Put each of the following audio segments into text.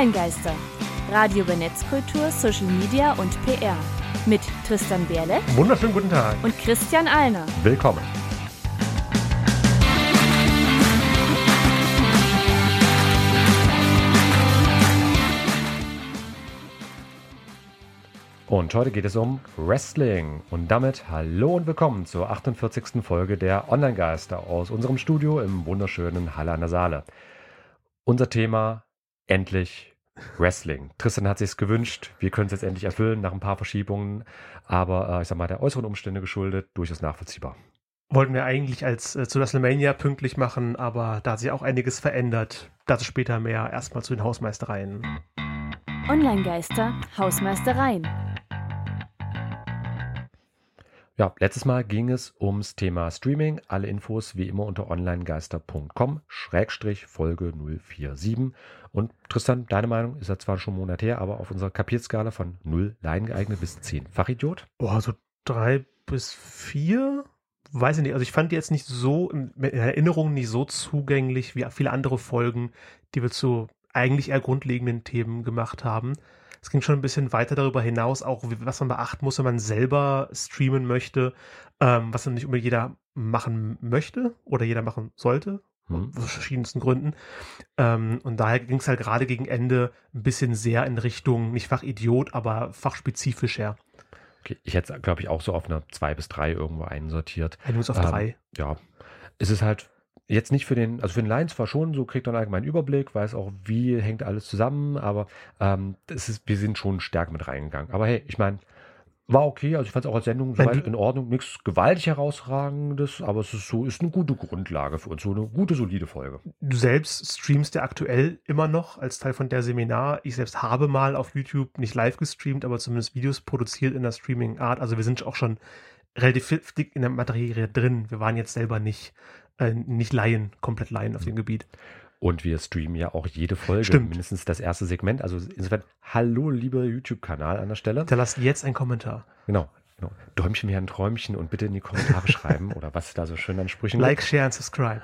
Online-Geister. Radio über Netzkultur, Social Media und PR. Mit Tristan Berle. Wunderschönen guten Tag. Und Christian Alner. Willkommen. Und heute geht es um Wrestling. Und damit hallo und willkommen zur 48. Folge der Online-Geister aus unserem Studio im wunderschönen Halle an der Saale. Unser Thema endlich Wrestling. Tristan hat sich gewünscht. Wir können es jetzt endlich erfüllen nach ein paar Verschiebungen. Aber äh, ich sag mal, der äußeren Umstände geschuldet, durchaus nachvollziehbar. Wollten wir eigentlich als äh, zu WrestleMania pünktlich machen, aber da hat sich auch einiges verändert. Dazu später mehr. Erstmal zu den Hausmeistereien. Online-Geister, Hausmeistereien. Ja, letztes Mal ging es ums Thema Streaming. Alle Infos wie immer unter onlinegeister.com Schrägstrich Folge 047. Und Tristan, deine Meinung ist ja zwar schon Monat her, aber auf unserer Kapierskala von 0 Laien geeignet bis 10 Fachidiot? Boah, so 3 bis 4? Weiß ich nicht. Also ich fand die jetzt nicht so in Erinnerung nicht so zugänglich wie viele andere Folgen, die wir zu eigentlich eher grundlegenden Themen gemacht haben. Es ging schon ein bisschen weiter darüber hinaus, auch was man beachten muss, wenn man selber streamen möchte, ähm, was dann nicht immer jeder machen möchte oder jeder machen sollte, hm. aus verschiedensten Gründen. Ähm, und daher ging es halt gerade gegen Ende ein bisschen sehr in Richtung, nicht Fachidiot, aber fachspezifisch her. Okay, ich hätte glaube ich, auch so auf eine 2 bis 3 irgendwo einsortiert. Ein muss auf 3. Ähm, ja. Es ist halt Jetzt nicht für den, also für den Laien zwar schon, so kriegt man allgemeinen Überblick, weiß auch, wie hängt alles zusammen, aber ähm, das ist, wir sind schon stärker mit reingegangen. Aber hey, ich meine, war okay, also ich fand es auch als Sendung soweit in Ordnung, nichts gewaltig herausragendes, aber es ist so, ist eine gute Grundlage für uns, so eine gute, solide Folge. Du selbst streamst ja aktuell immer noch als Teil von der Seminar. Ich selbst habe mal auf YouTube nicht live gestreamt, aber zumindest Videos produziert in der Streaming-Art. Also wir sind auch schon relativ dick in der Materie drin. Wir waren jetzt selber nicht äh, nicht Laien, komplett Laien auf dem Gebiet. Und wir streamen ja auch jede Folge, Stimmt. mindestens das erste Segment. Also insofern, hallo, lieber YouTube-Kanal an der Stelle. Da lasst jetzt einen Kommentar. Genau. genau. Däumchen wie ein Träumchen und bitte in die Kommentare schreiben oder was da so schön an Sprüchen Like, share und subscribe.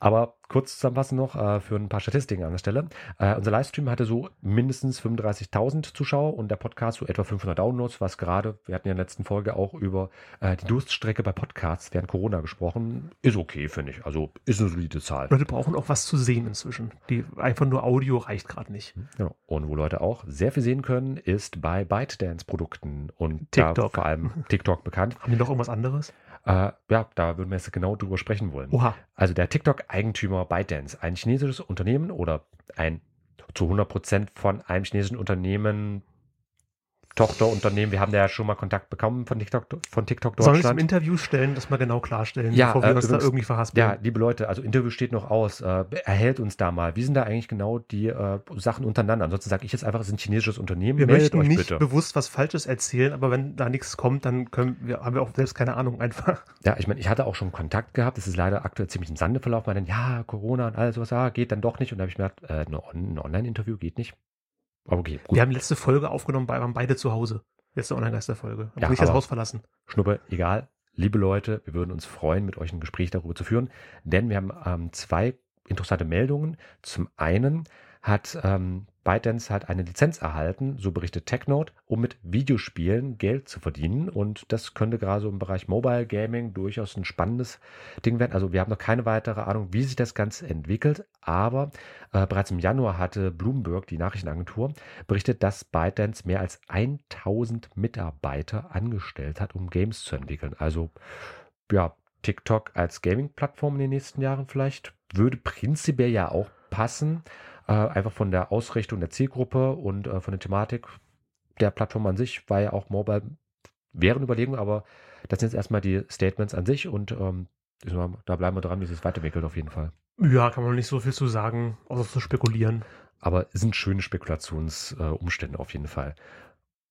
Aber kurz zusammenfassend noch äh, für ein paar Statistiken an der Stelle. Äh, unser Livestream hatte so mindestens 35.000 Zuschauer und der Podcast so etwa 500 Downloads, was gerade, wir hatten ja in der letzten Folge auch über äh, die Durststrecke bei Podcasts während Corona gesprochen, ist okay, finde ich. Also ist eine solide Zahl. Leute brauchen auch was zu sehen inzwischen. Die, einfach nur Audio reicht gerade nicht. Genau. Und wo Leute auch sehr viel sehen können, ist bei ByteDance-Produkten und TikTok. vor allem TikTok bekannt. Haben die noch irgendwas anderes? Äh, ja, da würden wir jetzt genau drüber sprechen wollen. Oha. Also der TikTok-Eigentümer ByteDance, ein chinesisches Unternehmen oder ein zu 100 Prozent von einem chinesischen Unternehmen Tochterunternehmen. Wir haben da ja schon mal Kontakt bekommen von TikTok, von TikTok Deutschland. Sollen wir es im Interview stellen, das mal genau klarstellen, ja, bevor wir äh, uns übrigens, da irgendwie verhaspeln? Ja, liebe Leute, also Interview steht noch aus. Äh, erhält uns da mal. Wie sind da eigentlich genau die äh, Sachen untereinander? Ansonsten sage ich jetzt einfach, es ist ein chinesisches Unternehmen. Wir Meldet möchten nicht bitte. bewusst was Falsches erzählen, aber wenn da nichts kommt, dann können wir, haben wir auch selbst keine Ahnung einfach. Ja, ich meine, ich hatte auch schon Kontakt gehabt. Das ist leider aktuell ziemlich im Sande verlaufen. Weil dann, ja, Corona und alles was, ja, geht dann doch nicht. Und da habe ich mir gedacht, äh, ein Online-Interview geht nicht. Aber okay, gut. Wir haben letzte Folge aufgenommen, waren beide zu Hause. Letzte Online-Geister-Folge. Ja, ich das Haus verlassen. Schnuppe, egal. Liebe Leute, wir würden uns freuen, mit euch ein Gespräch darüber zu führen, denn wir haben ähm, zwei interessante Meldungen. Zum einen hat ähm, ByteDance hat eine Lizenz erhalten, so berichtet TechNote, um mit Videospielen Geld zu verdienen. Und das könnte gerade so im Bereich Mobile Gaming durchaus ein spannendes Ding werden. Also wir haben noch keine weitere Ahnung, wie sich das Ganze entwickelt. Aber äh, bereits im Januar hatte Bloomberg, die Nachrichtenagentur, berichtet, dass ByteDance mehr als 1000 Mitarbeiter angestellt hat, um Games zu entwickeln. Also ja, TikTok als Gaming-Plattform in den nächsten Jahren vielleicht würde prinzipiell ja auch passen. Äh, einfach von der Ausrichtung der Zielgruppe und äh, von der Thematik der Plattform an sich war ja auch Mobile wären Überlegungen, aber das sind jetzt erstmal die Statements an sich und ähm, da bleiben wir dran, wie es sich weiterentwickelt auf jeden Fall. Ja, kann man nicht so viel zu sagen, außer zu spekulieren. Aber es sind schöne Spekulationsumstände äh, auf jeden Fall.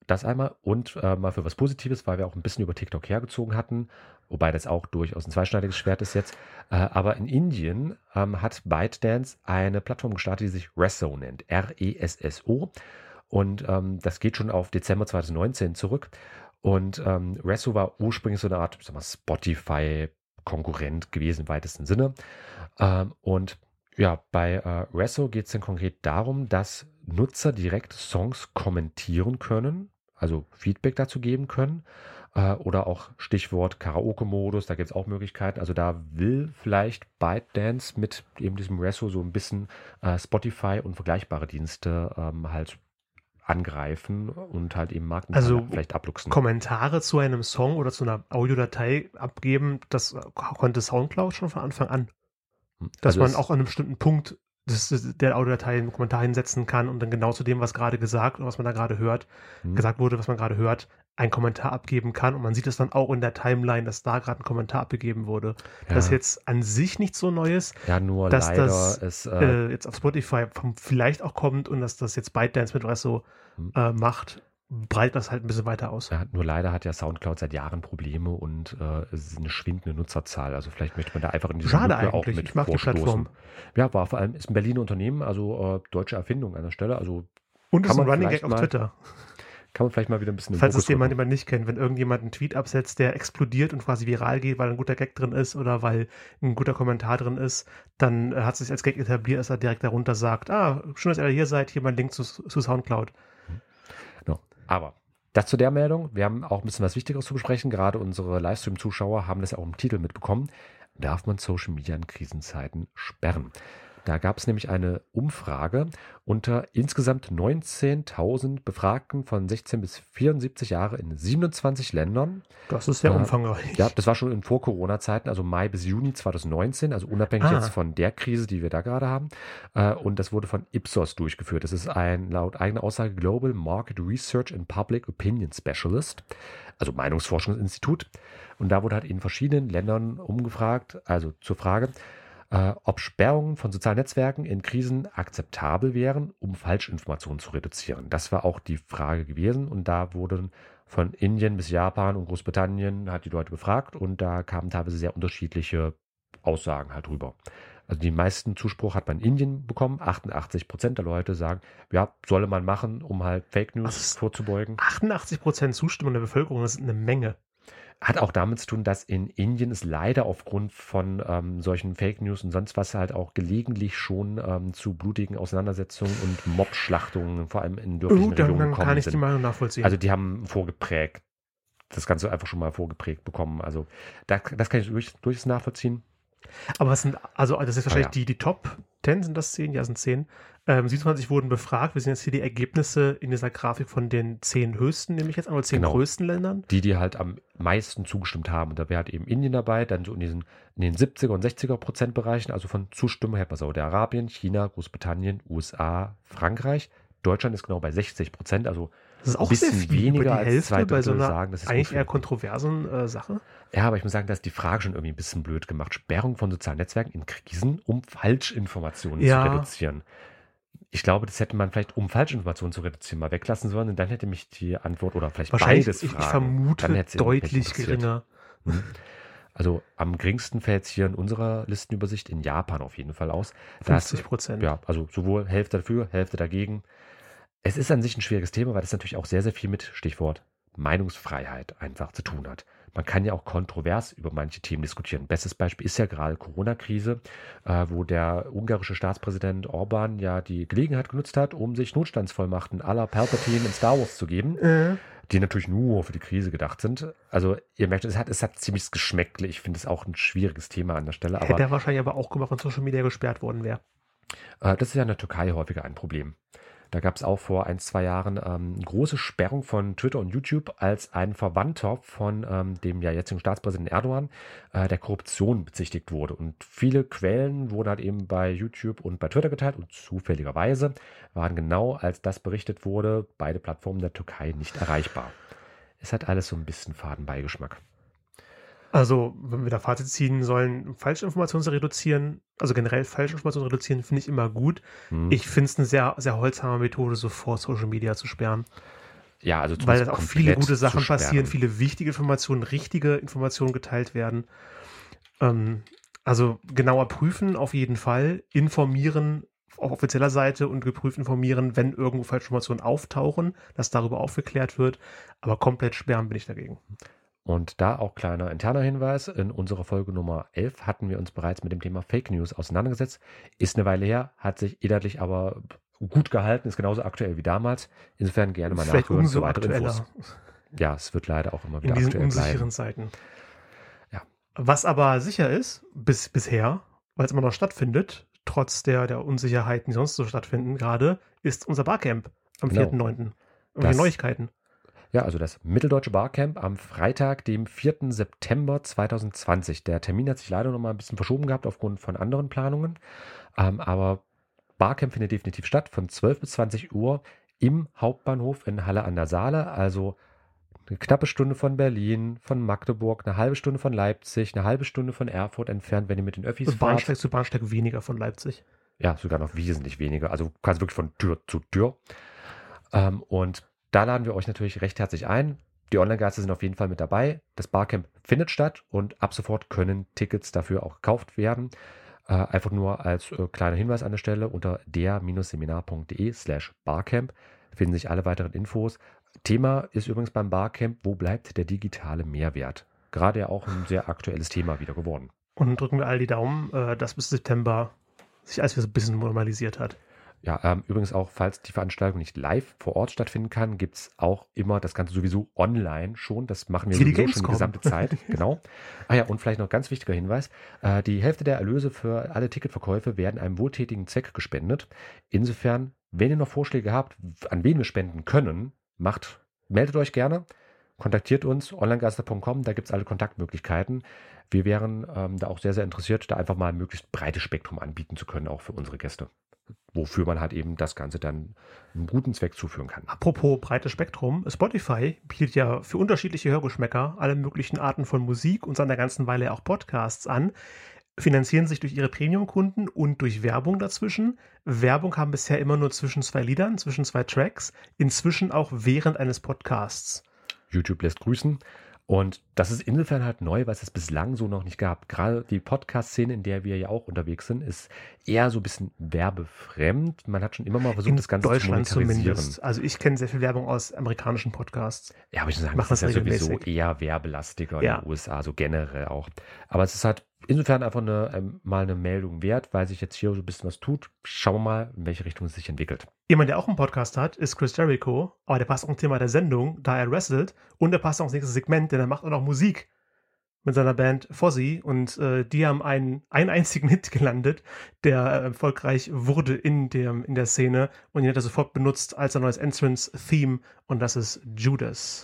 Das einmal und äh, mal für was Positives, weil wir auch ein bisschen über TikTok hergezogen hatten, wobei das auch durchaus ein zweischneidiges Schwert ist jetzt. Äh, aber in Indien ähm, hat ByteDance eine Plattform gestartet, die sich Resso nennt, R-E-S-S-O. Und ähm, das geht schon auf Dezember 2019 zurück. Und ähm, Resso war ursprünglich so eine Art Spotify-Konkurrent gewesen im weitesten Sinne. Ähm, und Ja, bei äh, Resso geht es dann konkret darum, dass Nutzer direkt Songs kommentieren können, also Feedback dazu geben können. Äh, oder auch Stichwort Karaoke-Modus, da gibt es auch Möglichkeiten. Also da will vielleicht ByteDance mit eben diesem Resso so ein bisschen äh, Spotify und vergleichbare Dienste ähm, halt angreifen und halt eben Markenanteile Also vielleicht abluchsen. Kommentare zu einem Song oder zu einer Audiodatei abgeben, das konnte Soundcloud schon von Anfang an. Dass Also man auch an einem bestimmten Punkt des- der Audiodatei einen Kommentar hinsetzen kann und dann genau zu dem, was gerade gesagt oder was man da gerade hört, Hm. gesagt wurde, was man gerade hört, einen Kommentar abgeben kann. Und man sieht es dann auch in der Timeline, dass da gerade ein Kommentar abgegeben wurde. Das ist Ja. jetzt an sich nicht so Neues, Ja, nur dass leider das, ist äh, äh, jetzt auf Spotify vom, vielleicht auch kommt und dass das jetzt ByteDance mit Resso Hm. äh, macht, breitet das halt ein bisschen weiter aus. Ja, nur leider hat ja Soundcloud seit Jahren Probleme und äh, es ist eine schwindende Nutzerzahl. Also vielleicht möchte man da einfach in diese Schade Lücke auch eigentlich. mit Ich mag die. Plattform. Ja, war vor allem ist ein Berliner Unternehmen, also äh, deutsche Erfindung an der Stelle. Also Und ist ein man Running Gag auf Twitter. kann man vielleicht mal wieder ein bisschen Falls es jemand, jemand nicht kennt, wenn irgendjemand einen Tweet absetzt, der explodiert und quasi viral geht, weil ein guter Gag drin ist oder weil ein guter Kommentar drin ist, dann äh, hat es sich als Gag etabliert, dass er direkt darunter sagt, ah, schön, dass ihr hier seid, hier mein Link zu, zu Soundcloud. Aber das zu der Meldung. Wir haben auch ein bisschen was Wichtigeres zu besprechen. Gerade unsere Livestream-Zuschauer haben das ja auch im Titel mitbekommen. Darf man Social Media in Krisenzeiten sperren? Da gab es nämlich eine Umfrage unter insgesamt 19.000 Befragten von 16 bis 74 Jahre in 27 Ländern. Das ist sehr Äh, umfangreich. Ja, das war schon in Vor-Corona-Zeiten, also Mai bis Juni 2019, also unabhängig Ah. jetzt von der Krise, die wir da gerade haben. Äh, Und das wurde von Ipsos durchgeführt. Das ist ein laut eigener Aussage Global Market Research and Public Opinion Specialist, also Meinungsforschungsinstitut. Und da wurde halt in verschiedenen Ländern umgefragt, also zur Frage, äh, ob Sperrungen von sozialen Netzwerken in Krisen akzeptabel wären, um Falschinformationen zu reduzieren. Das war auch die Frage gewesen und da wurden von Indien bis Japan und Großbritannien hat die Leute befragt und da kamen teilweise sehr unterschiedliche Aussagen halt drüber. Also die meisten Zuspruch hat man in Indien bekommen. 88 Prozent der Leute sagen, ja, solle man machen, um halt Fake News ist- vorzubeugen. 88% Zustimmung der Bevölkerung, das ist eine Menge. Hat auch damit zu tun, dass in Indien es leider aufgrund von ähm, solchen Fake News und sonst was halt auch gelegentlich schon ähm, zu blutigen Auseinandersetzungen und Mobschlachtungen, vor allem in dörflichen dann, Regionen dann gekommen kann ich sind. die Meinung nachvollziehen. Also die haben vorgeprägt, das Ganze einfach schon mal vorgeprägt bekommen. Also da, das kann ich durch, durchaus nachvollziehen. Aber was sind, also das ist wahrscheinlich ja. die, die Top 10, sind das 10? Ja, sind 10. Ähm, 27 wurden befragt. Wir sehen jetzt hier die Ergebnisse in dieser Grafik von den 10 höchsten, nehme ich jetzt an, oder 10 Genau. größten Ländern. Die, die halt am meisten zugestimmt haben. Und da wäre halt eben Indien dabei, dann so in, diesen, in den 70er und 60er Prozent Bereichen, also von Zustimmung hätte man Saudi-Arabien, China, Großbritannien, USA, Frankreich. Deutschland ist genau bei 60 Prozent, also Das ist auch bisschen sehr viel, weniger über die als Hälfte bei so einer sagen, das ist eigentlich eher kontroversen äh, Sache. Ja, aber ich muss sagen, da ist die Frage schon irgendwie ein bisschen blöd gemacht. Sperrung von sozialen Netzwerken in Krisen, um Falschinformationen Ja. zu reduzieren. Ich glaube, das hätte man vielleicht, um Falschinformationen zu reduzieren, mal weglassen sollen. Und dann hätte mich die Antwort oder vielleicht Wahrscheinlich, beides ich, ich fragen. vermute deutlich geringer. Hm. Also am geringsten fällt es hier in unserer Listenübersicht in Japan auf jeden Fall aus. Da ist- 50 Prozent. ja, also sowohl Hälfte dafür, Hälfte dagegen. Es ist an sich ein schwieriges Thema, weil das natürlich auch sehr, sehr viel mit Stichwort Meinungsfreiheit einfach zu tun hat. Man kann ja auch kontrovers über manche Themen diskutieren. Bestes Beispiel ist ja gerade Corona-Krise, äh, wo der ungarische Staatspräsident Orban ja die Gelegenheit genutzt hat, um sich Notstandsvollmachten aller Palpatine in Star Wars zu geben, Äh, die natürlich nur für die Krise gedacht sind. Also ihr merkt, es hat, es hat ziemlich Geschmäckle. Ich finde es auch ein schwieriges Thema an der Stelle. Aber hätte er wahrscheinlich aber auch gemacht, wenn Social Media gesperrt worden wäre. Äh, Das ist ja in der Türkei häufiger ein Problem. Da gab es auch vor ein, zwei Jahren ähm, große Sperrung von Twitter und YouTube, als ein Verwandter von ähm, dem ja jetzigen Staatspräsidenten Erdogan äh, der Korruption bezichtigt wurde. Und viele Quellen wurden halt eben bei YouTube und bei Twitter geteilt und zufälligerweise waren genau als das berichtet wurde, beide Plattformen der Türkei nicht erreichbar. Es hat alles so ein bisschen Fadenbeigeschmack. Also, wenn wir da Fazit ziehen sollen, Falschinformationen zu reduzieren, also generell Falschinformationen zu reduzieren, finde ich immer gut. Hm. Ich finde es eine sehr, sehr holzame Methode, so vor Social Media zu sperren. ja, also Weil auch viele gute Sachen passieren, viele wichtige Informationen, richtige Informationen geteilt werden. Ähm, also genauer prüfen auf jeden Fall, informieren auf offizieller Seite und geprüft informieren, wenn irgendwo Falschinformationen auftauchen, dass darüber aufgeklärt wird. Aber komplett sperren bin ich dagegen. Und da auch kleiner interner Hinweis, in unserer Folge Nummer 11 hatten wir uns bereits mit dem Thema Fake News auseinandergesetzt. Ist eine Weile her, hat sich inhaltlich aber gut gehalten, ist genauso aktuell wie damals. Insofern gerne mal Vielleicht nachhören umso für weitere aktueller Infos. Ja, es wird leider auch immer wieder in diesen unsicheren bleiben. Zeiten. Ja. Was aber sicher ist, bis bisher, weil es immer noch stattfindet, trotz der, der Unsicherheiten, die sonst so stattfinden gerade, ist unser Barcamp am Genau. 4.9. Irgendwelche Das- Neuigkeiten. Ja, also das Mitteldeutsche Barcamp am Freitag, dem 4. September 2020. Der Termin hat sich leider noch mal ein bisschen verschoben gehabt aufgrund von anderen Planungen. Ähm, aber Barcamp findet definitiv statt von 12 bis 20 Uhr im Hauptbahnhof in Halle an der Saale. Also eine knappe Stunde von Berlin, von Magdeburg, eine halbe Stunde von Leipzig, eine halbe Stunde von Erfurt entfernt, wenn ihr mit den Öffis fahrt. Bahnsteig zu Bahnsteig weniger von Leipzig. Ja, sogar noch wesentlich weniger. Also quasi wirklich von Tür zu Tür. Ähm, und da laden wir euch natürlich recht herzlich ein. Die Online-Geister sind auf jeden Fall mit dabei. Das Barcamp findet statt und ab sofort können Tickets dafür auch gekauft werden. Äh, einfach nur als äh, kleiner Hinweis an der Stelle unter der-seminar.de slash Barcamp finden sich alle weiteren Infos. Thema ist übrigens beim Barcamp, wo bleibt der digitale Mehrwert? Gerade ja auch ein sehr aktuelles Thema wieder geworden. Und drücken wir all die Daumen, äh, dass bis September sich alles wieder so ein bisschen normalisiert hat. Ja, ähm, übrigens auch, falls die Veranstaltung nicht live vor Ort stattfinden kann, gibt es auch immer das Ganze sowieso online schon. Das machen wir sowieso schon die gesamte Zeit. genau. Ah ja, und vielleicht noch ganz wichtiger Hinweis. Äh, die Hälfte der Erlöse für alle Ticketverkäufe werden einem wohltätigen Zweck gespendet. Insofern, wenn ihr noch Vorschläge habt, an wen wir spenden können, macht, meldet euch gerne. Kontaktiert uns, onlinegeister.com, da gibt es alle Kontaktmöglichkeiten. Wir wären ähm, da auch sehr, sehr interessiert, da einfach mal ein möglichst breites Spektrum anbieten zu können, auch für unsere Gäste. Wofür man halt eben das Ganze dann einen guten Zweck zuführen kann. Apropos breites Spektrum, Spotify bietet ja für unterschiedliche Hörgeschmäcker alle möglichen Arten von Musik und seit einer ganzen Weile auch Podcasts an, finanzieren sich durch ihre Premium-Kunden und durch Werbung dazwischen. Werbung haben bisher immer nur zwischen zwei Liedern, zwischen zwei Tracks, inzwischen auch während eines Podcasts. YouTube lässt grüßen. Und das ist insofern halt neu, weil es es bislang so noch nicht gab. Gerade die Podcast-Szene, in der wir ja auch unterwegs sind, ist eher so ein bisschen werbefremd. Man hat schon immer mal versucht, In das Ganze Deutschland zu monetarisieren. zumindest. Also ich kenne sehr viel Werbung aus amerikanischen Podcasts. Ja, aber ich muss sagen, Machen das ist ja das sowieso eher werbelastiger Ja. in den USA, so generell auch. Aber es ist halt insofern einfach eine, ähm, mal eine Meldung wert, weil sich jetzt hier so ein bisschen was tut. Schauen wir mal, in welche Richtung es sich entwickelt. Jemand, der auch einen Podcast hat, ist Chris Jericho, aber der passt auch zum Thema der Sendung, da er wrestelt und der passt auch ins nächste Segment, denn er macht auch noch Musik mit seiner Band Fozzy und äh, die haben einen, einen einzigen Hit gelandet, der äh, erfolgreich wurde in, dem, in der Szene und ihn hat er sofort benutzt als sein neues Entrance-Theme und das ist Judas.